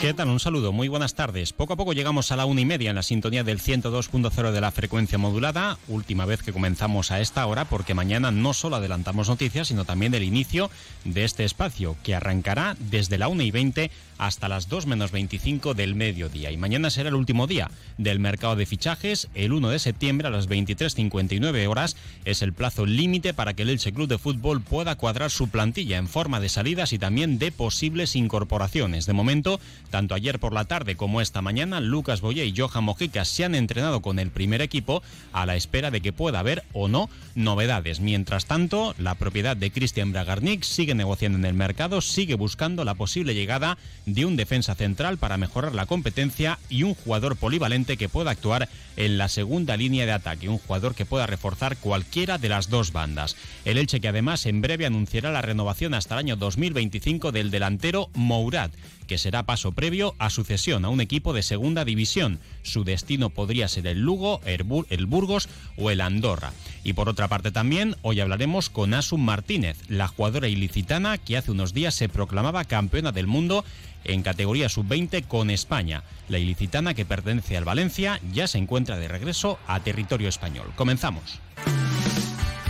¿Qué tal? Un saludo, muy buenas tardes. Poco a poco llegamos a la una y media en la sintonía del 102.0 de la frecuencia modulada, última vez que comenzamos a esta hora porque mañana no solo adelantamos noticias, sino también el inicio de este espacio que arrancará desde la una y 20 hasta las 2 menos 25 del mediodía. Y mañana será el último día del mercado de fichajes. El 1 de septiembre a las 23.59 horas es el plazo límite para que el Elche Club de Fútbol pueda cuadrar su plantilla en forma de salidas y también de posibles incorporaciones. De momento, tanto ayer por la tarde como esta mañana, Lucas Boye y Johan Mojica se han entrenado con el primer equipo a la espera de que pueda haber o no novedades. Mientras tanto, la propiedad de Cristian Bragarnik sigue negociando en el mercado, sigue buscando la posible llegada de un defensa central para mejorar la competencia y un jugador polivalente que pueda actuar en la segunda línea de ataque, un jugador que pueda reforzar cualquiera de las dos bandas. El Elche que además en breve anunciará la renovación hasta el año 2025 del delantero Mourad, que será paso previo a su cesión a un equipo de segunda división. Su destino podría ser el Lugo, el Burgos o el Andorra. Y por otra parte también, hoy hablaremos con Asun Martínez, la jugadora ilicitana que hace unos días se proclamaba campeona del mundo en categoría sub-20 con España. La ilicitana que pertenece al Valencia ya se encuentra de regreso a territorio español. Comenzamos.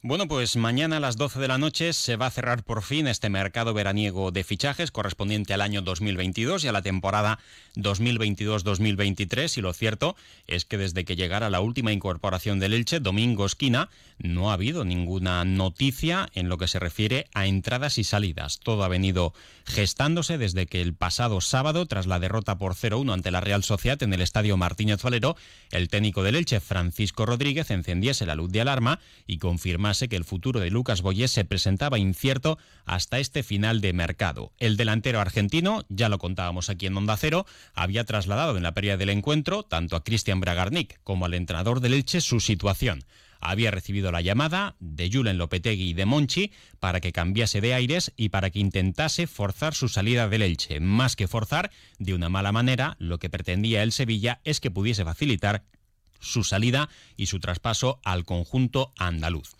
Bueno, pues mañana a las 12 de la noche se va a cerrar por fin este mercado veraniego de fichajes correspondiente al año 2022 y a la temporada 2022-2023 y lo cierto es que desde que llegara la última incorporación del Elche, Domingo Esquina, no ha habido ninguna noticia en lo que se refiere a entradas y salidas. Todo ha venido gestándose desde que el pasado sábado, tras la derrota por 0-1 ante la Real Sociedad en el Estadio Martínez Valero, el técnico del Elche, Francisco Rodríguez, encendiese la luz de alarma y que el futuro de Lucas Boyés se presentaba incierto hasta este final de mercado. El delantero argentino, ya lo contábamos aquí en Onda Cero, había trasladado en la pérdida del encuentro tanto a Cristian Bragarnik como al entrenador del Elche su situación había recibido la llamada de Julen Lopetegui y de Monchi para que cambiase de aires y para que intentase forzar su salida del Elche. Más que forzar, de una mala manera, lo que pretendía el Sevilla es que pudiese facilitar su salida y su traspaso al conjunto andaluz.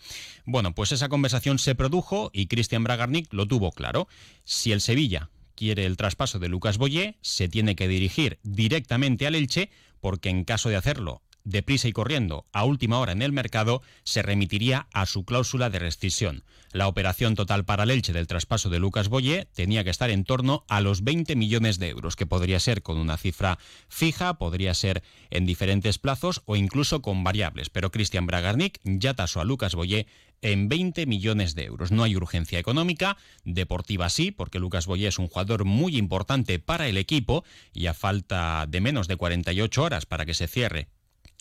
Bueno, pues esa conversación se produjo y Cristian Bragarnik lo tuvo claro. Si el Sevilla quiere el traspaso de Lucas Boyé, se tiene que dirigir directamente al Elche, porque en caso de hacerlo deprisa y corriendo a última hora en el mercado, se remitiría a su cláusula de rescisión. La operación total para el Elche del traspaso de Lucas Boyé tenía que estar en torno a los 20 millones de euros, que podría ser con una cifra fija, podría ser en diferentes plazos o incluso con variables. Pero Cristian Bragarnik ya tasó a Lucas Boyé en 20 millones de euros. No hay urgencia económica, deportiva sí, porque Lucas Boyé es un jugador muy importante para el equipo y a falta de menos de 48 horas para que se cierre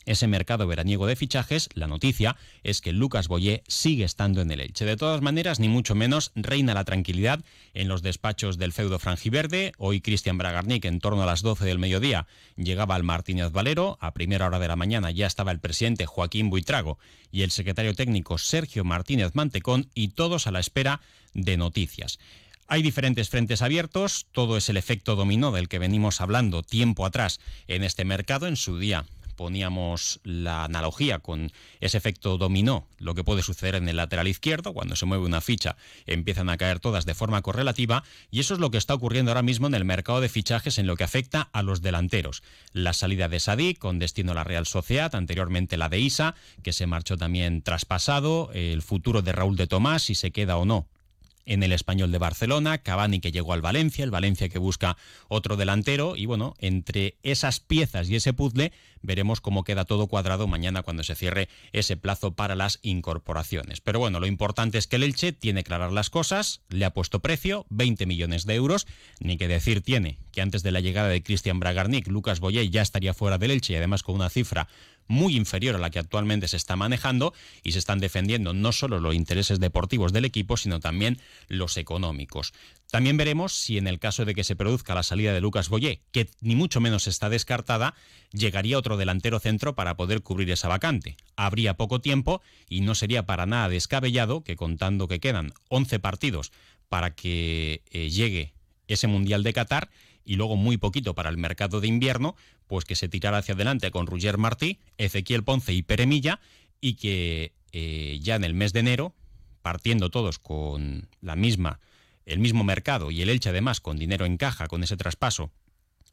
ese mercado veraniego de fichajes, la noticia es que Lucas Boyé sigue estando en el Elche. De todas maneras, ni mucho menos reina la tranquilidad en los despachos del feudo franjiverde. Hoy Cristian Bragarnik, en torno a las 12 del mediodía, llegaba al Martínez Valero. A primera hora de la mañana ya estaba el presidente Joaquín Buitrago y el secretario técnico Sergio Martínez Mantecón y todos a la espera de noticias. Hay diferentes frentes abiertos, todo es el efecto dominó del que venimos hablando tiempo atrás en este mercado en su día poníamos la analogía con ese efecto dominó, lo que puede suceder en el lateral izquierdo, cuando se mueve una ficha empiezan a caer todas de forma correlativa, y eso es lo que está ocurriendo ahora mismo en el mercado de fichajes en lo que afecta a los delanteros. La salida de Sadik con destino a la Real Sociedad, anteriormente la de Isa, que se marchó también traspasado, el futuro de Raúl de Tomás, si se queda o no en el español de Barcelona, Cavani que llegó al Valencia, el Valencia que busca otro delantero y bueno, entre esas piezas y ese puzzle veremos cómo queda todo cuadrado mañana cuando se cierre ese plazo para las incorporaciones. Pero bueno, lo importante es que el Elche tiene claras las cosas, le ha puesto precio, 20 millones de euros, ni que decir tiene que antes de la llegada de Cristian Bragarnik, Lucas Boyé ya estaría fuera del Elche y además con una cifra muy inferior a la que actualmente se está manejando y se están defendiendo no solo los intereses deportivos del equipo, sino también los económicos. También veremos si en el caso de que se produzca la salida de Lucas Boyé, que ni mucho menos está descartada, llegaría otro delantero centro para poder cubrir esa vacante. Habría poco tiempo y no sería para nada descabellado que contando que quedan 11 partidos para que eh, llegue ese Mundial de Qatar y luego muy poquito para el mercado de invierno, pues que se tirara hacia adelante con Roger Martí, Ezequiel Ponce y Peremilla y que eh, ya en el mes de enero, partiendo todos con la misma, el mismo mercado y el Elche además con dinero en caja con ese traspaso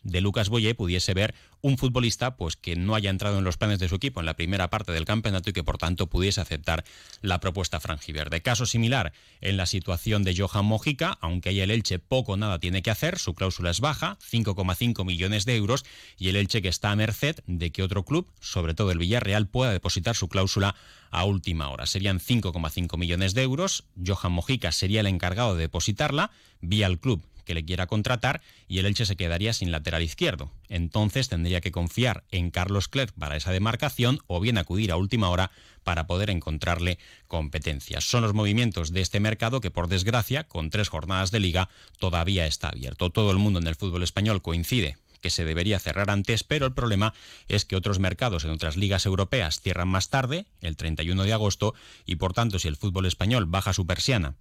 de Lucas Boyé pudiese ver un futbolista pues que no haya entrado en los planes de su equipo en la primera parte del campeonato y que por tanto pudiese aceptar la propuesta franjiverde. Caso similar en la situación de Johan Mojica, aunque ahí el Elche poco o nada tiene que hacer, su cláusula es baja, 5,5 millones de euros, y el Elche que está a merced de que otro club, sobre todo el Villarreal, pueda depositar su cláusula a última hora. Serían 5,5 millones de euros, Johan Mojica sería el encargado de depositarla, vía el club que le quiera contratar y el Elche se quedaría sin lateral izquierdo. Entonces tendría que confiar en Carlos Clerc para esa demarcación o bien acudir a última hora para poder encontrarle competencias. Son los movimientos de este mercado que por desgracia, con tres jornadas de liga, todavía está abierto. Todo el mundo en el fútbol español coincide que se debería cerrar antes, pero el problema es que otros mercados en otras ligas europeas cierran más tarde, el 31 de agosto, y por tanto si el fútbol español baja su persiana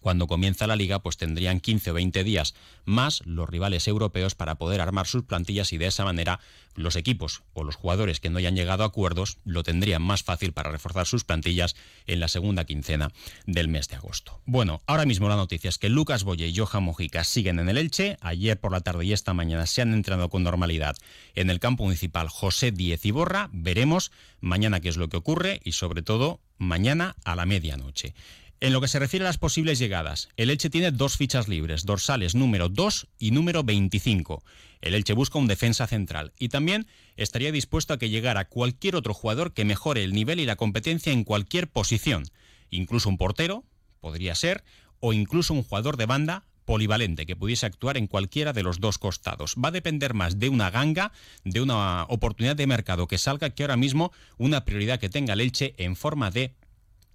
cuando comienza la liga, pues tendrían 15 o 20 días más los rivales europeos para poder armar sus plantillas y de esa manera los equipos o los jugadores que no hayan llegado a acuerdos lo tendrían más fácil para reforzar sus plantillas en la segunda quincena del mes de agosto. Bueno, ahora mismo la noticia es que Lucas Boye y Johan Mojica siguen en el Elche. Ayer por la tarde y esta mañana se han entrenado con normalidad en el campo municipal José Díez Iborra. Veremos mañana qué es lo que ocurre y sobre todo mañana a la medianoche. En lo que se refiere a las posibles llegadas, el Elche tiene dos fichas libres, dorsales número 2 y número 25. El Elche busca un defensa central y también estaría dispuesto a que llegara cualquier otro jugador que mejore el nivel y la competencia en cualquier posición, incluso un portero, podría ser, o incluso un jugador de banda polivalente que pudiese actuar en cualquiera de los dos costados. Va a depender más de una ganga, de una oportunidad de mercado que salga que ahora mismo una prioridad que tenga el Elche en forma de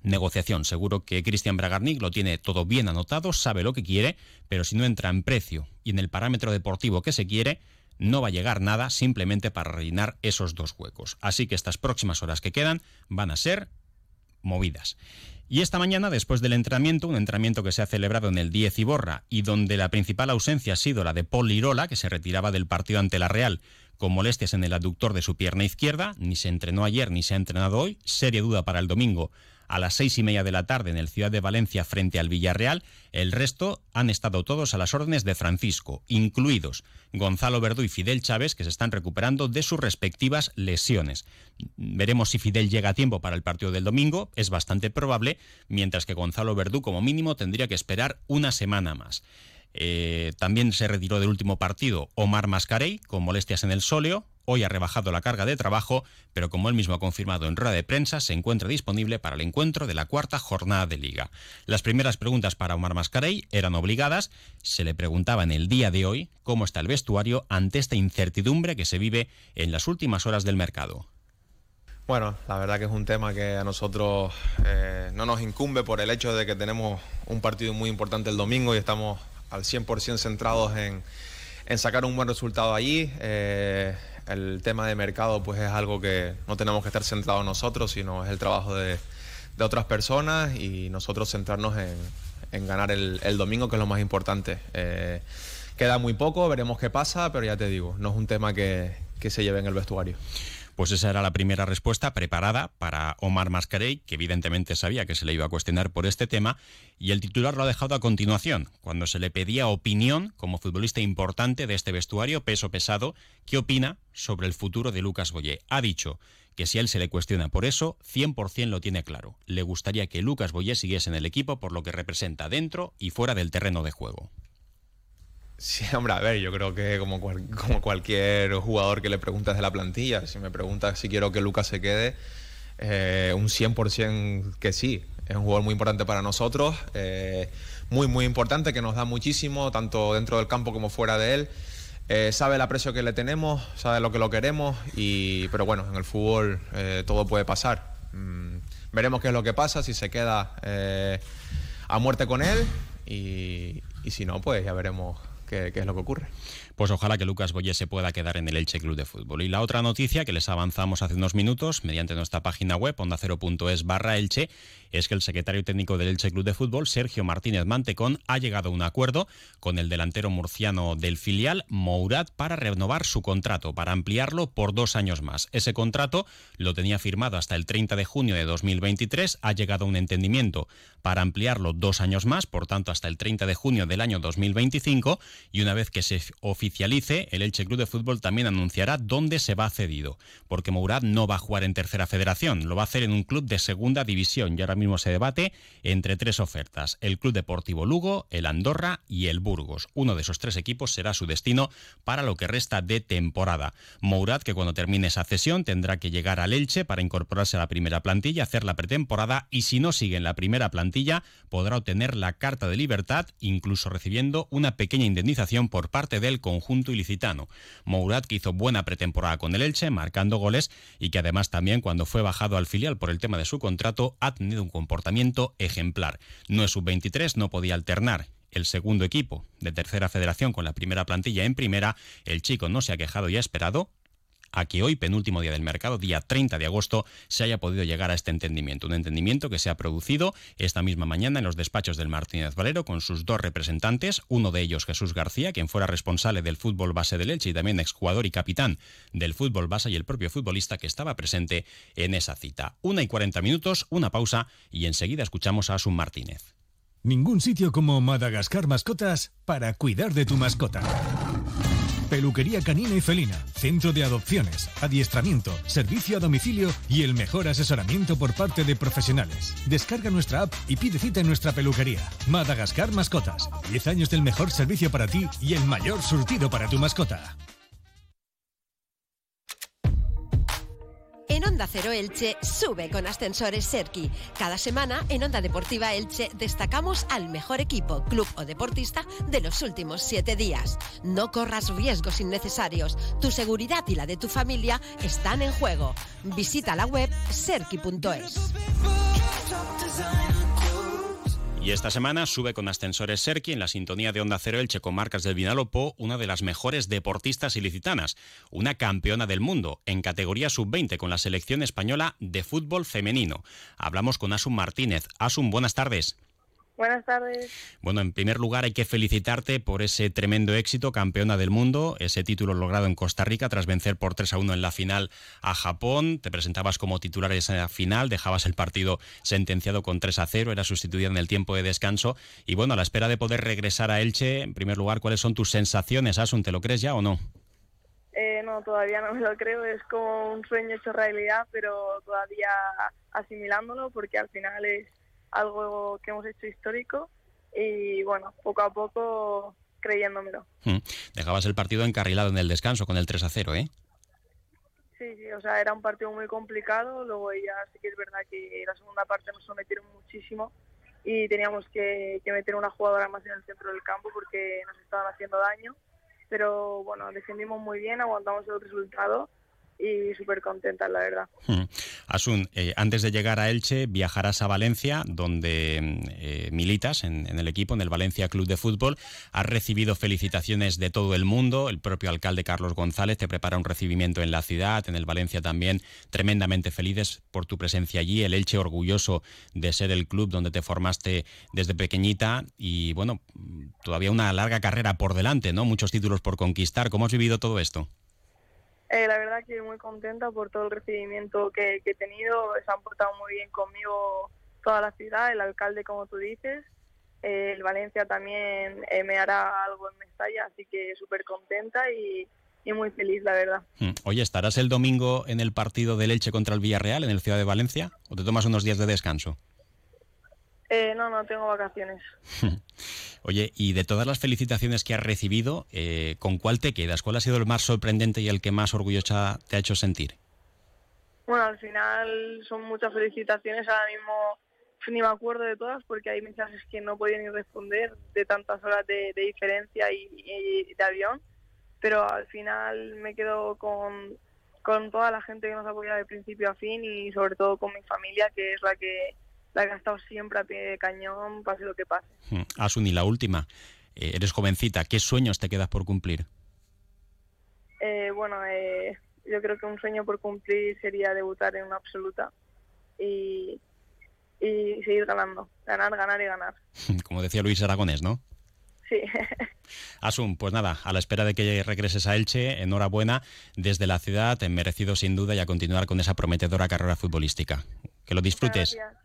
negociación. Seguro que Cristian Bragarnik lo tiene todo bien anotado, sabe lo que quiere, pero si no entra en precio y en el parámetro deportivo que se quiere, no va a llegar nada simplemente para rellenar esos dos huecos. Así que estas próximas horas que quedan van a ser movidas. Y esta mañana, después del entrenamiento, un entrenamiento que se ha celebrado en el 10 Iborra y donde la principal ausencia ha sido la de Paul Lirola, que se retiraba del partido ante la Real con molestias en el aductor de su pierna izquierda, ni se entrenó ayer ni se ha entrenado hoy, seria duda para el domingo a las seis y media de la tarde en el Ciudad de Valencia frente al Villarreal. El resto han estado todos a las órdenes de Francisco, incluidos Gonzalo Verdú y Fidel Chávez, que se están recuperando de sus respectivas lesiones. Veremos si Fidel llega a tiempo para el partido del domingo, es bastante probable, mientras que Gonzalo Verdú como mínimo tendría que esperar una semana más. Eh, también se retiró del último partido Omar Mascarey con molestias en el sóleo. Hoy ha rebajado la carga de trabajo, pero como él mismo ha confirmado en rueda de prensa, se encuentra disponible para el encuentro de la cuarta jornada de liga. Las primeras preguntas para Omar Mascarey eran obligadas. Se le preguntaba en el día de hoy cómo está el vestuario ante esta incertidumbre que se vive en las últimas horas del mercado. Bueno, la verdad que es un tema que a nosotros eh, no nos incumbe por el hecho de que tenemos un partido muy importante el domingo y estamos al 100% centrados en, sacar un buen resultado allí. Eh, el tema de mercado pues es algo que no tenemos que estar centrados nosotros, sino es el trabajo de, otras personas y nosotros centrarnos en, ganar el, domingo, que es lo más importante. Eh, queda muy poco, veremos qué pasa, pero ya te digo, no es un tema que, que se lleve en el vestuario. Pues esa era la primera respuesta preparada para Omar Mascarey, que evidentemente sabía que se le iba a cuestionar por este tema, y el titular lo ha dejado a continuación, cuando se le pedía opinión como futbolista importante de este vestuario peso pesado, ¿qué opina sobre el futuro de Lucas Boyé? Ha dicho que si él se le cuestiona por eso, 100% lo tiene claro. Le gustaría que Lucas Boyé siguiese en el equipo por lo que representa dentro y fuera del terreno de juego. Sí, hombre, a ver, yo creo que como, como cualquier jugador que le preguntas de la plantilla, si me preguntas si quiero que Lucas se quede, eh, un 100% que sí. Es un jugador muy importante para nosotros, eh, muy, muy importante, que nos da muchísimo, tanto dentro del campo como fuera de él. Eh, sabe el aprecio que le tenemos, sabe lo que lo queremos, y, pero bueno, en el fútbol todo puede pasar. Mm, veremos qué es lo que pasa, si se queda a muerte con él, y, y si no, pues ya veremos es lo que ocurre. Pues ojalá que Lucas Boyé se pueda quedar en el Elche Club de Fútbol. Y la otra noticia que les avanzamos hace unos minutos mediante nuestra página web ondacero.es barra Elche es que el secretario técnico del Elche Club de Fútbol, Sergio Martínez Mantecón, ha llegado a un acuerdo con el delantero murciano del filial, Mourad, para renovar su contrato, para ampliarlo por dos años más. Ese contrato lo tenía firmado hasta el 30 de junio de 2023, ha llegado a un entendimiento para ampliarlo dos años más, por tanto hasta el 30 de junio del año 2025, y una vez que se oficialice, el Elche Club de Fútbol también anunciará dónde se va cedido, porque Mourad no va a jugar en tercera federación, lo va a hacer en un club de segunda división ahora mismo se debate entre tres ofertas, el Club Deportivo Lugo, el Andorra y el Burgos. Uno de esos tres equipos será su destino para lo que resta de temporada. Mourad, que cuando termine esa cesión tendrá que llegar al Elche para incorporarse a la primera plantilla, hacer la pretemporada y si no sigue en la primera plantilla podrá obtener la carta de libertad, incluso recibiendo una pequeña indemnización por parte del conjunto ilicitano. Mourad que hizo buena pretemporada con el Elche, marcando goles y que además también cuando fue bajado al filial por el tema de su contrato ha tenido un comportamiento ejemplar. No es sub-23, no podía alternar el segundo equipo de tercera federación con la primera plantilla en primera, el chico no se ha quejado y ha esperado a que hoy, penúltimo día del mercado, día 30 de agosto, se haya podido llegar a este entendimiento. Un entendimiento que se ha producido esta misma mañana en los despachos del Martínez Valero con sus dos representantes, uno de ellos Jesús García, quien fuera responsable del fútbol base del Elche y también exjugador y capitán del fútbol base y el propio futbolista que estaba presente en esa cita. Una y cuarenta minutos, una pausa y enseguida escuchamos a Asun Martínez. Ningún sitio como Madagascar Mascotas para cuidar de tu mascota. Peluquería canina y felina, centro de adopciones, adiestramiento, servicio a domicilio y el mejor asesoramiento por parte de profesionales. Descarga nuestra app y pide cita en nuestra peluquería. Madagascar Mascotas. 10 años del mejor servicio para ti y el mayor surtido para tu mascota. Onda Cero Elche sube con ascensores Serki. Cada semana en Onda Deportiva Elche destacamos al mejor equipo, club o deportista de los últimos siete días. No corras riesgos innecesarios. Tu seguridad y la de tu familia están en juego. Visita la web serki.es. Y esta semana sube con ascensores Serki en la sintonía de Onda Cero Elche con marcas del Vinalopó, una de las mejores deportistas ilicitanas, una campeona del mundo en categoría sub-20 con la selección española de fútbol femenino. Hablamos con Asun Martínez. Asun, buenas tardes. Buenas tardes. Bueno, en primer lugar hay que felicitarte por ese tremendo éxito, campeona del mundo, ese título logrado en Costa Rica tras vencer por 3 a 1 en la final a Japón. Te presentabas como titular en esa final, dejabas el partido sentenciado con 3 a 0, era sustituida en el tiempo de descanso. Y bueno, a la espera de poder regresar a Elche, en primer lugar, ¿cuáles son tus sensaciones, Asun? ¿Te lo crees ya o no? Eh, no, todavía no me lo creo, es como un sueño hecho realidad, pero todavía asimilándolo porque al final es algo que hemos hecho histórico y bueno, poco a poco creyéndomelo. Hmm. Dejabas el partido encarrilado en el descanso con el 3 a 0, ¿eh? Sí, sí, o sea, era un partido muy complicado, luego ya sí que es verdad que la segunda parte nos sometieron muchísimo y teníamos que, que meter una jugadora más en el centro del campo porque nos estaban haciendo daño, pero bueno, defendimos muy bien, aguantamos el resultado y súper contenta, la verdad. Asun, eh, antes de llegar a Elche, viajarás a Valencia, donde eh, militas en, el equipo, en el Valencia Club de Fútbol. Has recibido felicitaciones de todo el mundo. El propio alcalde Carlos González te prepara un recibimiento en la ciudad, en el Valencia también. Tremendamente felices por tu presencia allí. El Elche orgulloso de ser el club donde te formaste desde pequeñita. Y bueno, todavía una larga carrera por delante, ¿no? Muchos títulos por conquistar. ¿Cómo has vivido todo esto? Eh, la verdad que muy contenta por todo el recibimiento que, que he tenido. Se han portado muy bien conmigo toda la ciudad, el alcalde, como tú dices. Eh, el Valencia también eh, me hará algo en Mestalla, así que súper contenta y, y muy feliz, la verdad. Mm. Oye, ¿estarás el domingo en el partido del Elche contra el Villarreal en el Ciudad de Valencia o te tomas unos días de descanso? Eh, no, no tengo vacaciones. Oye, y de todas las felicitaciones que has recibido, eh, ¿con cuál te quedas? ¿Cuál ha sido el más sorprendente y el que más orgullosa te ha hecho sentir? Bueno, al final son muchas felicitaciones. Ahora mismo ni me acuerdo de todas porque hay mensajes que no podía ni responder de tantas horas de, diferencia y, y de avión. Pero al final me quedo con, con toda la gente que nos apoya de principio a fin y sobre todo con mi familia, que es la que la que ha estado siempre a pie de cañón, pase lo que pase. Mm. Asun, y la última, eh, eres jovencita, ¿qué sueños te quedas por cumplir? Eh, bueno, eh, yo creo que un sueño por cumplir sería debutar en una absoluta y, y seguir ganando, ganar, ganar y ganar. Como decía Luis Aragonés, ¿no? Sí. Asun, pues nada, a la espera de que regreses a Elche, enhorabuena desde la ciudad, merecido sin duda y a continuar con esa prometedora carrera futbolística. Que lo disfrutes. Gracias.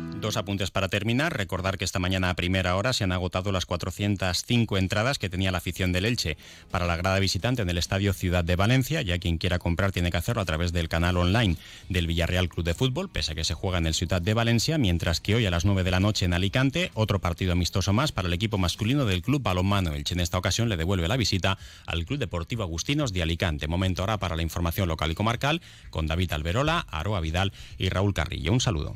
Dos apuntes para terminar. Recordar que esta mañana a primera hora se han agotado las 405 entradas que tenía la afición del Elche para la grada visitante en el Estadio Ciudad de Valencia. Ya quien quiera comprar tiene que hacerlo a través del canal online del Villarreal Club de Fútbol, pese a que se juega en el Ciudad de Valencia, mientras que hoy a las 9 de la noche en Alicante, otro partido amistoso más para el equipo masculino del Club Balonmano Elche. En esta ocasión le devuelve la visita al Club Deportivo Agustinos de Alicante. Momento ahora para la información local y comarcal con David Alberola, Aroa Vidal y Raúl Carrillo. Un saludo.